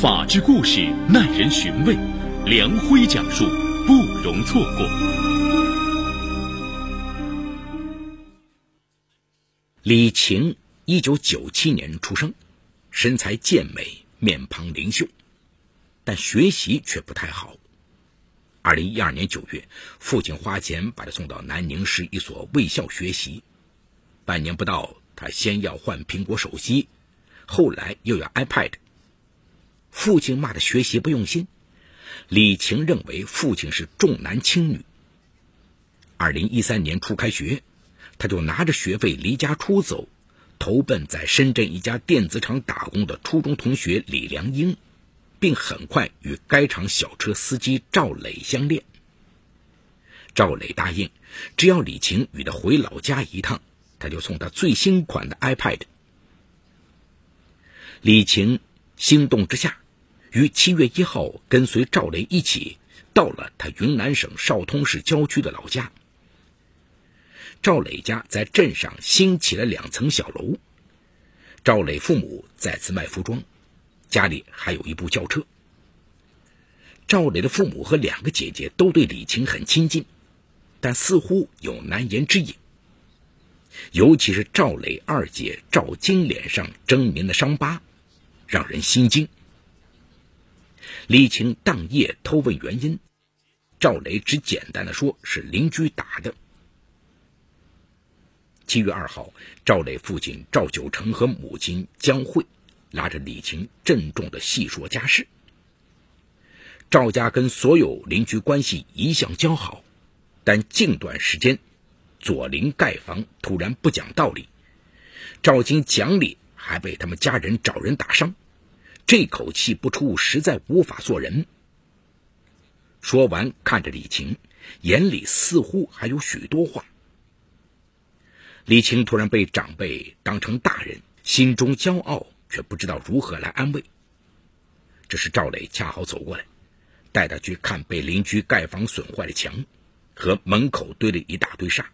法治故事耐人寻味，梁辉讲述不容错过。李晴，一九九七年出生，身材健美，面庞灵秀，但学习却不太好。二零一二年九月，父亲花钱把他送到南宁市一所卫校学习。半年不到，他先要换苹果手机，后来又要 iPad。父亲骂他学习不用心，李晴认为父亲是重男轻女。二零一三年初开学，他就拿着学费离家出走，投奔在深圳一家电子厂打工的初中同学李良英。并很快与该厂小车司机赵磊相恋。赵磊答应，只要李晴与他回老家一趟，他就送他最新款的 iPad。李晴心动之下，于七月一号跟随赵磊一起到了他云南省昭通市郊区的老家。赵磊家在镇上新起了两层小楼，赵磊父母在此卖服装。家里还有一部轿车。赵磊的父母和两个姐姐都对李晴很亲近，但似乎有难言之隐。尤其是赵磊二姐赵晶脸上狰狞的伤疤，让人心惊。李晴当夜偷问原因，赵磊只简单的说是邻居打的。七月二号，赵磊父亲赵九成和母亲江慧。拉着李晴郑重的细说家事。赵家跟所有邻居关系一向交好，但近段时间左邻盖房突然不讲道理，赵金讲理还被他们家人找人打伤，这口气不出实在无法做人。说完，看着李晴，眼里似乎还有许多话。李晴突然被长辈当成大人，心中骄傲。却不知道如何来安慰。这时赵磊恰好走过来，带他去看被邻居盖房损坏的墙和门口堆了一大堆沙。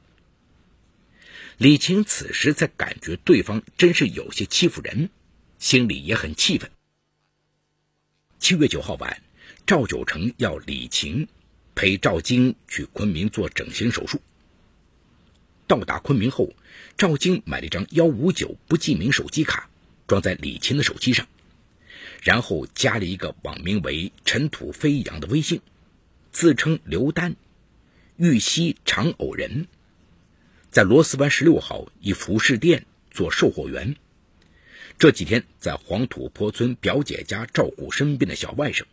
李晴此时才感觉对方真是有些欺负人，心里也很气愤。七月九号晚，赵九成要李晴陪赵晶去昆明做整形手术。到达昆明后，赵晶买了一张幺五九不记名手机卡。装在李琴的手机上，然后加了一个网名为“尘土飞扬”的微信，自称刘丹，玉溪长偶人，在螺丝湾十六号一服饰店做售货员。这几天在黄土坡村表姐家照顾生病的小外甥，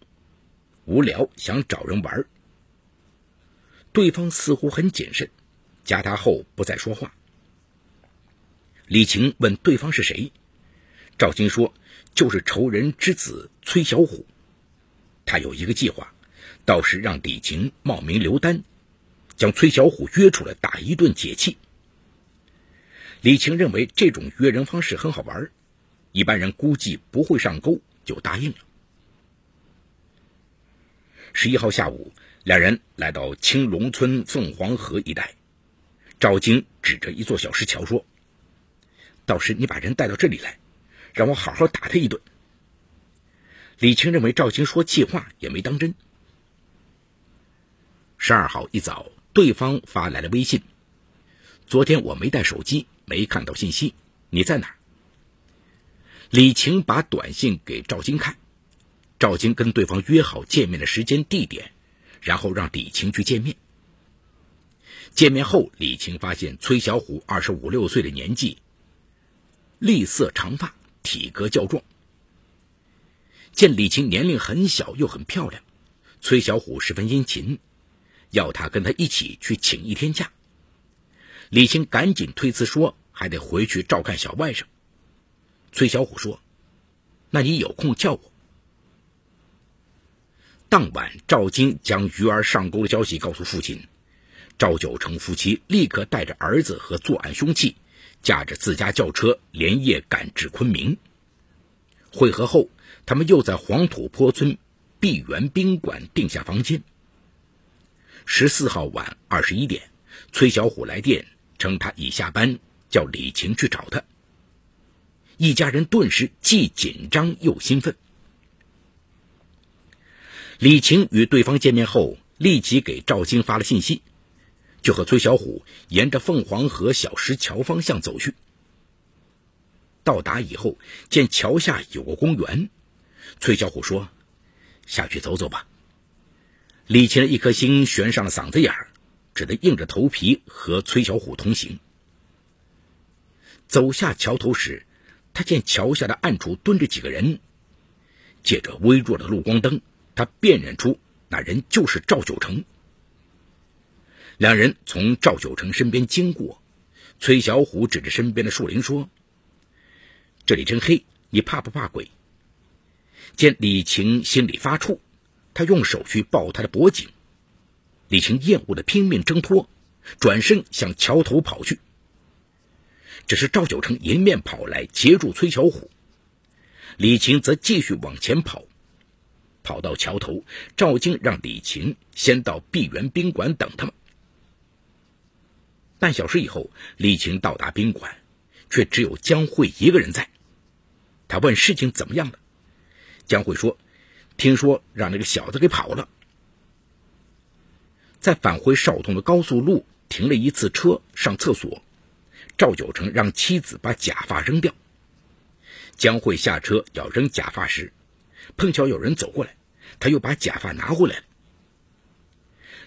无聊想找人玩。对方似乎很谨慎，加他后不再说话。李晴问对方是谁。赵鑫说：“就是仇人之子崔小虎，他有一个计划，到时让李晴冒名刘丹，将崔小虎约出来打一顿解气。”李晴认为这种约人方式很好玩，一般人估计不会上钩，就答应了。十一号下午，两人来到青龙村凤凰河一带，赵金指着一座小石桥说：“到时你把人带到这里来。”让我好好打他一顿。李青认为赵青说气话，也没当真。十二号一早，对方发来了微信：“昨天我没带手机，没看到信息，你在哪？”李晴把短信给赵金看，赵金跟对方约好见面的时间地点，然后让李晴去见面。见面后，李晴发现崔小虎二十五六岁的年纪，栗色长发。体格较壮，见李晴年龄很小又很漂亮，崔小虎十分殷勤，要他跟他一起去请一天假。李晴赶紧推辞说还得回去照看小外甥。崔小虎说：“那你有空叫我。”当晚，赵晶将鱼儿上钩的消息告诉父亲，赵九成夫妻立刻带着儿子和作案凶器。驾着自家轿车连夜赶至昆明。会合后，他们又在黄土坡村碧园宾馆订下房间。十四号晚二十一点，崔小虎来电称他已下班，叫李晴去找他。一家人顿时既紧张又兴奋。李晴与对方见面后，立即给赵晶发了信息，就和崔小虎沿着凤凰河小石桥方向走去。到达以后，见桥下有个公园，崔小虎说：“下去走走吧。”李晴的一颗心悬上了嗓子眼儿，只得硬着头皮和崔小虎同行。走下桥头时，他见桥下的暗处蹲着几个人，借着微弱的路光灯，他辨认出那人就是赵九成。两人从赵九成身边经过，崔小虎指着身边的树林说：“这里真黑，你怕不怕鬼？”见李晴心里发怵。他用手去抱他的脖颈，李晴厌恶的拼命挣脱，转身向桥头跑去。只是赵九成迎面跑来截住崔小虎，李晴则继续往前跑。跑到桥头，赵晶让李晴先到碧园宾馆等他们。半小时以后，李晴到达宾馆，却只有江慧一个人在。他问事情怎么样了，江慧说。听说让那个小子给跑了，在返回邵通的高速路停了一次车上厕所，赵九成让妻子把假发扔掉。江慧下车要扔假发时，碰巧有人走过来，他又把假发拿回来了。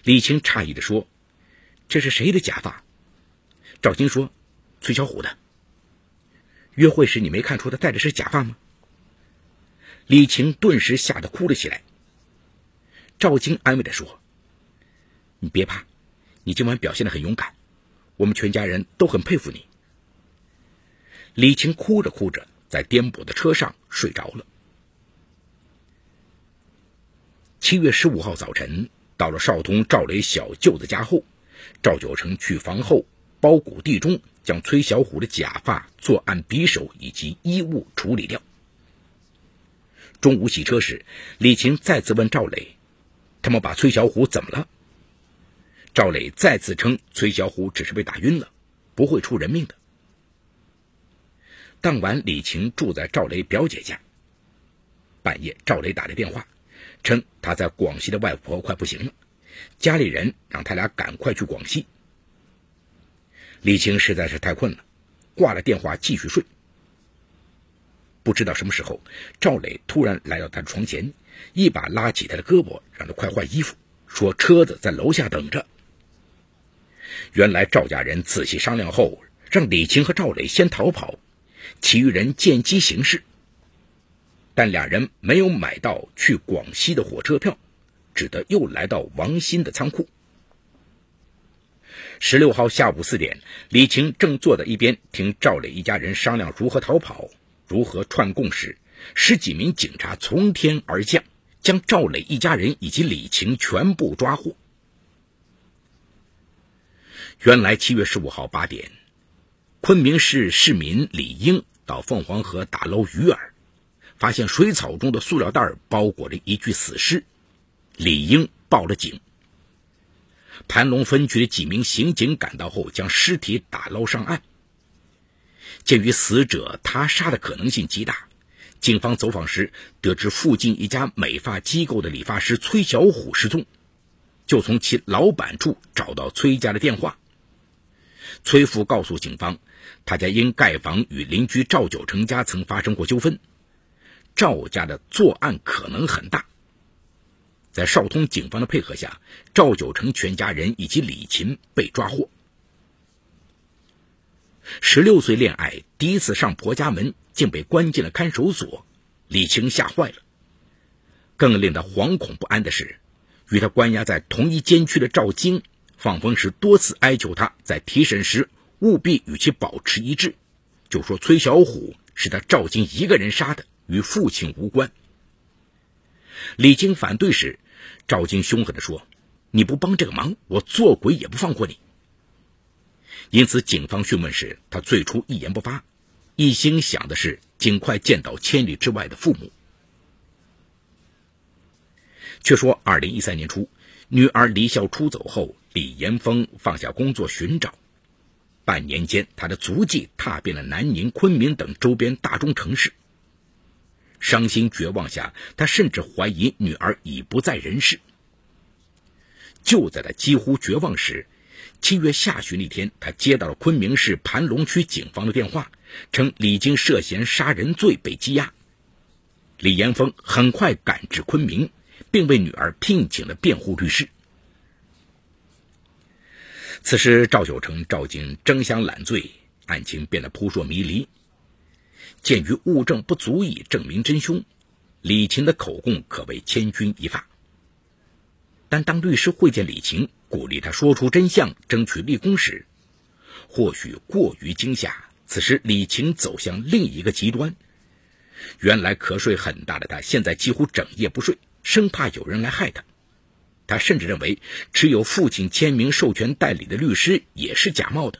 李青诧异的说：“这是谁的假发？”赵晶说：“崔小虎的。”约会时你没看出他戴的是假发吗？李晴顿时吓得哭了起来。赵晶安慰的说：“你别怕，你今晚表现的很勇敢，我们全家人都很佩服你。”李晴哭着哭着，在颠簸的车上睡着了。七月十五号早晨，到了邵通赵雷小舅子家后，赵九成去房后包谷地中，将崔小虎的假发、作案匕首以及衣物处理掉。中午洗车时，李晴再次问赵磊：“他们把崔小虎怎么了？”赵磊再次称：“崔小虎只是被打晕了，不会出人命的。”当晚，李晴住在赵雷表姐家。半夜，赵雷打来电话，称他在广西的外婆快不行了，家里人让他俩赶快去广西。李晴实在是太困了，挂了电话继续睡。不知道什么时候，赵磊突然来到他的床前，一把拉起他的胳膊，让他快换衣服，说车子在楼下等着。原来赵家人仔细商量后，让李晴和赵磊先逃跑，其余人见机行事。但两人没有买到去广西的火车票，只得又来到王鑫的仓库。十六号下午四点，李晴正坐在一边听赵磊一家人商量如何逃跑。如何串供时，十几名警察从天而降，将赵磊一家人以及李晴全部抓获。原来七月十五号八点，昆明市市民李英到凤凰河打捞鱼饵，发现水草中的塑料袋包裹着一具死尸，李英报了警。盘龙分局的几名刑警赶到后，将尸体打捞上岸。鉴于死者他杀的可能性极大，警方走访时得知附近一家美发机构的理发师崔小虎失踪，就从其老板处找到崔家的电话。崔父告诉警方，他家因盖房与邻居赵九成家曾发生过纠纷，赵家的作案可能很大。在邵通警方的配合下，赵九成全家人以及李琴被抓获。十六岁恋爱，第一次上婆家门，竟被关进了看守所，李晴吓坏了。更令他惶恐不安的是，与他关押在同一监区的赵晶，放风时多次哀求他在提审时务必与其保持一致，就说崔小虎是他赵晶一个人杀的，与父亲无关。李晶反对时，赵晶凶狠地说：“你不帮这个忙，我做鬼也不放过你。”因此，警方讯问时，他最初一言不发，一心想的是尽快见到千里之外的父母。却说，二零一三年初，女儿离校出走后，李岩峰放下工作寻找，半年间，他的足迹踏遍了南宁、昆明等周边大中城市。伤心绝望下，他甚至怀疑女儿已不在人世。就在他几乎绝望时，七月下旬那天，他接到了昆明市盘龙区警方的电话，称李晶涉嫌杀人罪被羁押。李延峰很快赶至昆明，并为女儿聘请了辩护律师。此时，赵九成、赵晶争相揽罪，案情变得扑朔迷离。鉴于物证不足以证明真凶，李琴的口供可谓千钧一发。但当律师会见李琴，鼓励他说出真相，争取立功时，或许过于惊吓。此时，李琴走向另一个极端。原来瞌睡很大的他，现在几乎整夜不睡，生怕有人来害他。他甚至认为，持有父亲签名授权代理的律师也是假冒的。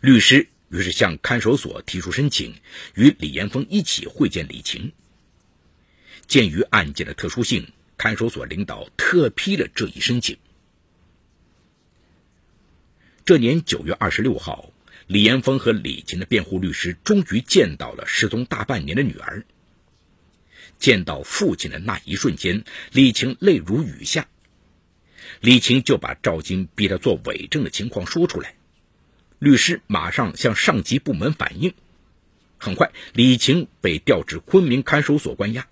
律师于是向看守所提出申请，与李延峰一起会见李晴。鉴于案件的特殊性，看守所领导特批了这一申请。这年九月二十六号。李延峰和李琴的辩护律师终于见到了失踪大半年的女儿。见到父亲的那一瞬间，李晴泪如雨下。李晴就把赵金逼他做伪证的情况说出来。律师马上向上级部门反映。很快，李晴被调至昆明看守所关押。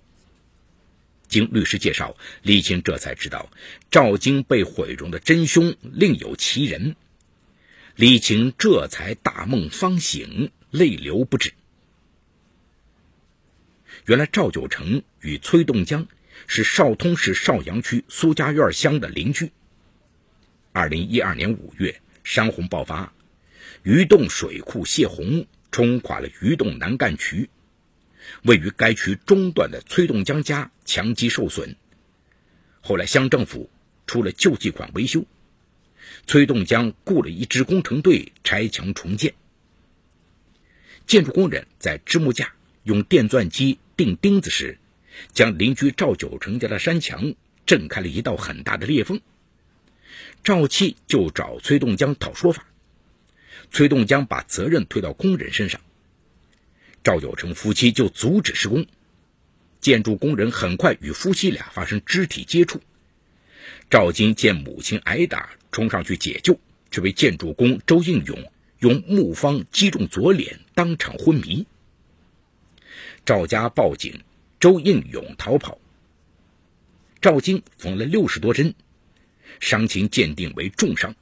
经律师介绍，李晴这才知道赵金被毁容的真凶另有其人。李晴这才大梦方醒，泪流不止。原来赵九成与崔栋江是邵通市邵阳区苏家院乡的邻居。二零一二年五月，山洪爆发，鱼洞水库泄洪，冲垮了鱼洞南干渠，位于该区中段的崔栋江家墙基受损。后来乡政府出了救济款维修。崔栋江雇了一支工程队拆墙重建。建筑工人在支木架用电钻机钉钉子时，将邻居赵九成家的山墙震开了一道很大的裂缝。赵七就找崔栋江讨说法，崔栋江把责任推到工人身上。赵九成夫妻就阻止施工，建筑工人很快与夫妻俩发生肢体接触。赵金见母亲挨打。冲上去解救，却被建筑工周应勇用木方击中左脸，当场昏迷。赵家报警，周应勇逃跑。赵金缝了六十多针，伤情鉴定为重伤。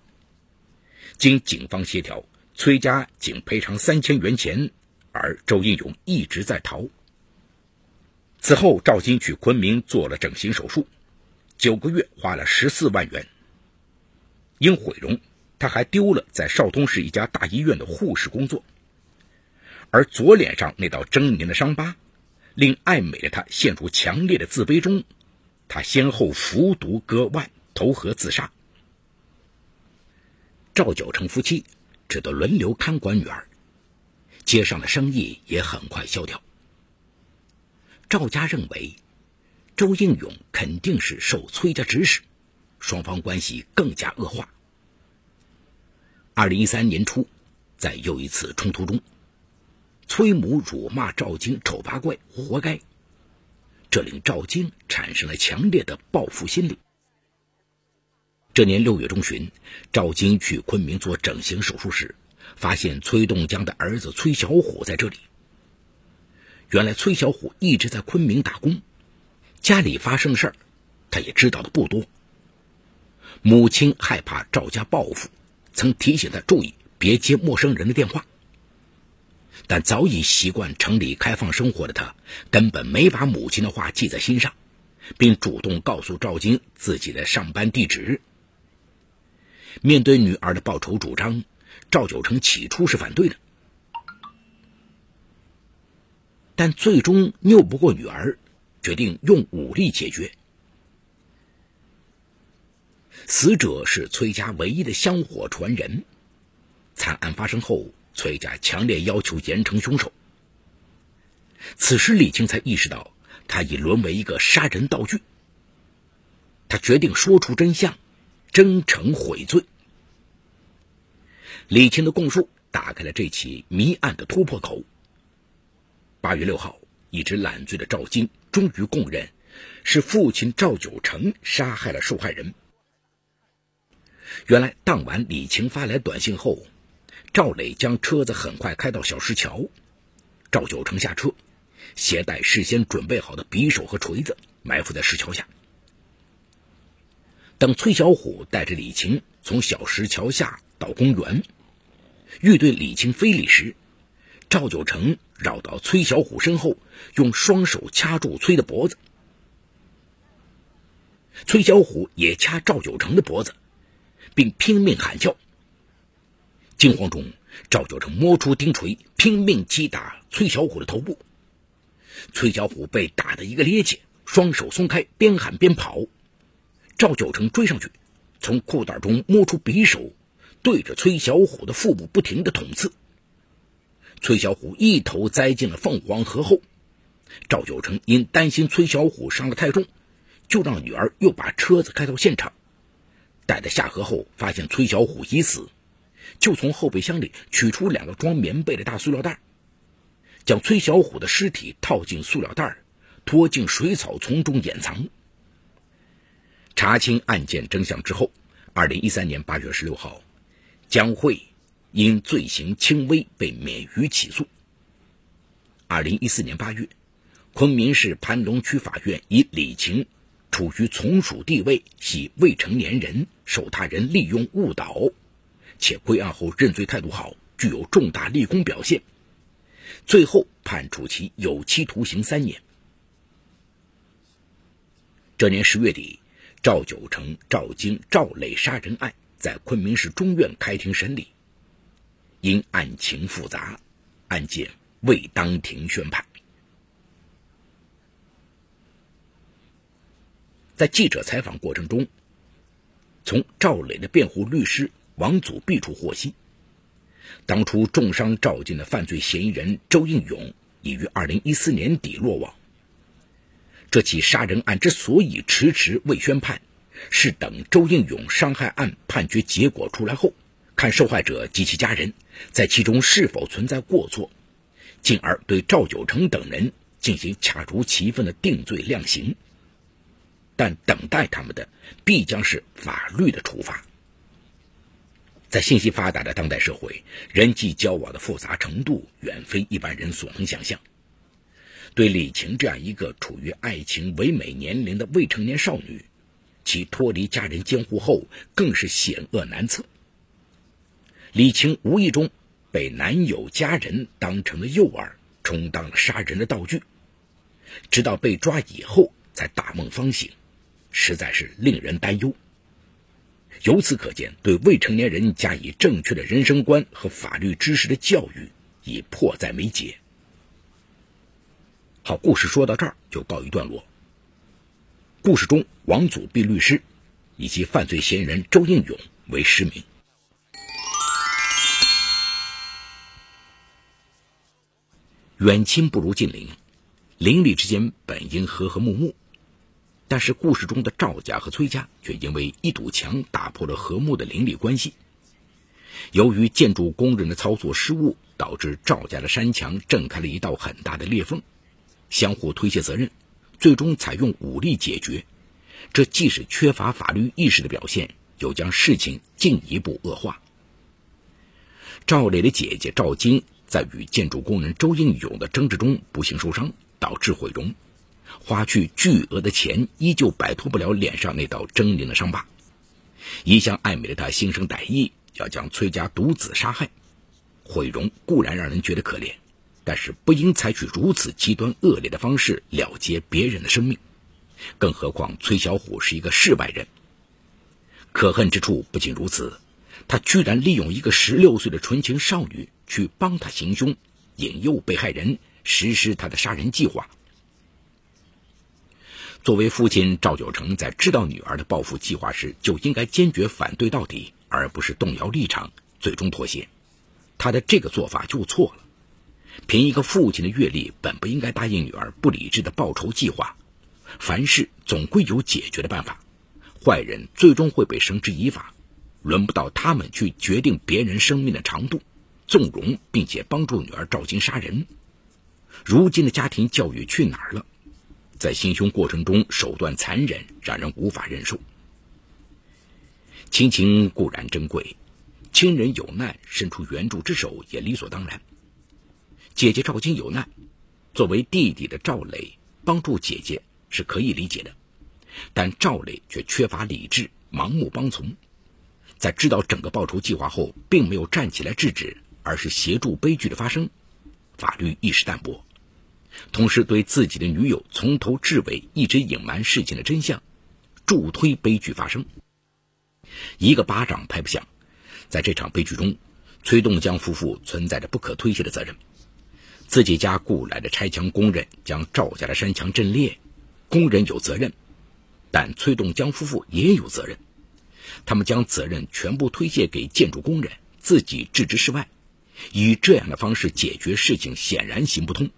经警方协调，崔家仅赔偿三千元钱，而周应勇一直在逃。此后，赵金去昆明做了整形手术，九个月花了十四万元。因毁容，他还丢了在邵通市一家大医院的护士工作。而左脸上那道狰狞的伤疤，令爱美的他陷入强烈的自卑中。他先后服毒割腕，投河自杀。赵九成夫妻只得轮流看管女儿，街上的生意也很快萧条。赵家认为，周应勇肯定是受崔家指使，双方关系更加恶化。二零一三年初，在又一次冲突中，崔母辱骂赵晶丑八怪，活该。这令赵晶产生了强烈的报复心理。这年六月中旬，赵晶去昆明做整形手术时，发现崔栋江的儿子崔小虎在这里。原来崔小虎一直在昆明打工，家里发生的事儿，他也知道的不多。母亲害怕赵家报复。曾提醒他注意别接陌生人的电话，但早已习惯城里开放生活的他，根本没把母亲的话记在心上，并主动告诉赵晶自己的上班地址。面对女儿的报仇主张，赵九成起初是反对的，但最终拗不过女儿，决定用武力解决。死者是崔家唯一的香火传人。惨案发生后，崔家强烈要求严惩凶手。此时，李青才意识到他已沦为一个杀人道具。他决定说出真相，真诚悔罪。李青的供述打开了这起谜案的突破口。八月六号，一直懒醉的赵金终于供认，是父亲赵九成杀害了受害人。原来当晚李青发来短信后，赵磊将车子很快开到小石桥，赵九成下车，携带事先准备好的匕首和锤子，埋伏在石桥下。等崔小虎带着李晴从小石桥下到公园，欲对李晴非礼时，赵九成绕到崔小虎身后，用双手掐住崔的脖子。崔小虎也掐赵九成的脖子，并拼命喊叫。惊慌中，赵九成摸出钉锤，拼命击打崔小虎的头部。崔小虎被打得一个趔趄，双手松开，边喊边跑。赵九成追上去，从裤袋中摸出匕首，对着崔小虎的腹部不停的捅刺。崔小虎一头栽进了凤凰河后。赵九成因担心崔小虎伤得太重，就让女儿又把车子开到现场。待在下河后，发现崔小虎已死，就从后备箱里取出两个装棉被的大塑料袋，将崔小虎的尸体套进塑料袋，拖进水草丛中掩藏。查清案件真相之后，二零一三年八月十六号，江慧因罪行轻微被免于起诉。二零一四年八月，昆明市盘龙区法院以李晴处于从属地位，系未成年人，受他人利用误导，且归案后认罪态度好，具有重大立功表现，最后判处其有期徒刑三年。这年十月底。赵九成、赵京、赵磊杀人案在昆明市中院开庭审理，因案情复杂，案件未当庭宣判。在记者采访过程中，从赵磊的辩护律师王祖必处获悉，当初重伤赵进的犯罪嫌疑人周应勇已于二零一四年底落网。这起杀人案之所以迟迟未宣判，是等周应勇伤害案判决结果出来后，看受害者及其家人在其中是否存在过错，进而对赵九成等人进行恰如其分的定罪量刑。但等待他们的必将是法律的处罚。在信息发达的当代社会，人际交往的复杂程度远非一般人所能想象。对李晴这样一个处于爱情唯美年龄的未成年少女，其脱离家人监护后更是险恶难测。李晴无意中被男友家人当成了诱饵，充当了杀人的道具，直到被抓以后才大梦方醒，实在是令人担忧。由此可见，对未成年人加以正确的人生观和法律知识的教育已迫在眉睫。好，故事说到这儿就告一段落。故事中，王祖碧律师以及犯罪嫌疑人周应勇为实名。远亲不如近邻，邻里之间本应和和睦睦，但是故事中的赵家和崔家却因为一堵墙打破了和睦的邻里关系。由于建筑工人的操作失误，导致赵家的山墙震开了一道很大的裂缝。相互推卸责任，最终采用武力解决，这既是缺乏法律意识的表现，又将事情进一步恶化。赵磊的姐姐赵金在与建筑工人周应勇的争执中不幸受伤，导致毁容，花去巨额的钱，依旧摆脱不了脸上那道狰狞的伤疤。一向爱美的她心生歹意，要将崔家独子杀害，毁容固然让人觉得可怜。但是不应采取如此极端恶劣的方式了结别人的生命，更何况崔小虎是一个世外人。可恨之处不仅如此，他居然利用一个十六岁的纯情少女去帮他行凶，引诱被害人实施他的杀人计划。作为父亲，赵九成在知道女儿的报复计划时，就应该坚决反对到底，而不是动摇立场，最终妥协。他的这个做法就错了。凭一个父亲的阅历，本不应该答应女儿不理智的报仇计划。凡事总归有解决的办法，坏人最终会被绳之以法。轮不到他们去决定别人生命的长度，纵容并且帮助女儿赵晶杀人。如今的家庭教育去哪儿了？在行凶过程中手段残忍，让人无法忍受。亲情固然珍贵，亲人有难伸出援助之手也理所当然。姐姐赵晶有难，作为弟弟的赵磊帮助姐姐是可以理解的，但赵磊却缺乏理智，盲目帮从，在知道整个报仇计划后，并没有站起来制止，而是协助悲剧的发生，法律意识淡薄。同时，对自己的女友从头至尾一直隐瞒事情的真相，助推悲剧发生。一个巴掌拍不响，在这场悲剧中，崔栋江夫妇存在着不可推卸的责任。自己家雇来的拆墙工人将赵家的山墙震裂，工人有责任，但崔栋江夫妇也有责任。他们将责任全部推卸给建筑工人，自己置之事外。以这样的方式解决事情，显然行不通。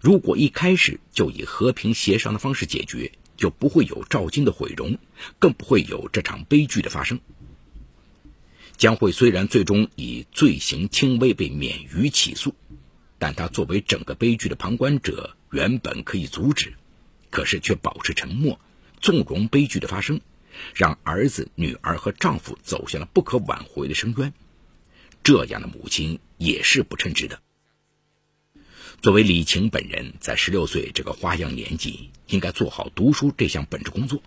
如果一开始就以和平协商的方式解决，就不会有赵金的毁容，更不会有这场悲剧的发生。江慧虽然最终以罪行轻微被免于起诉，但他作为整个悲剧的旁观者，原本可以阻止，可是却保持沉默，纵容悲剧的发生，让儿子、女儿和丈夫走向了不可挽回的深渊。这样的母亲也是不称职的。作为李晴本人，在十六岁这个花样年纪，应该做好读书这项本职工作，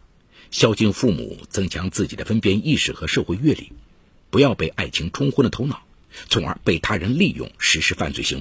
孝敬父母，增强自己的分辨意识和社会阅历，不要被爱情冲昏了头脑，从而被他人利用实施犯罪行为。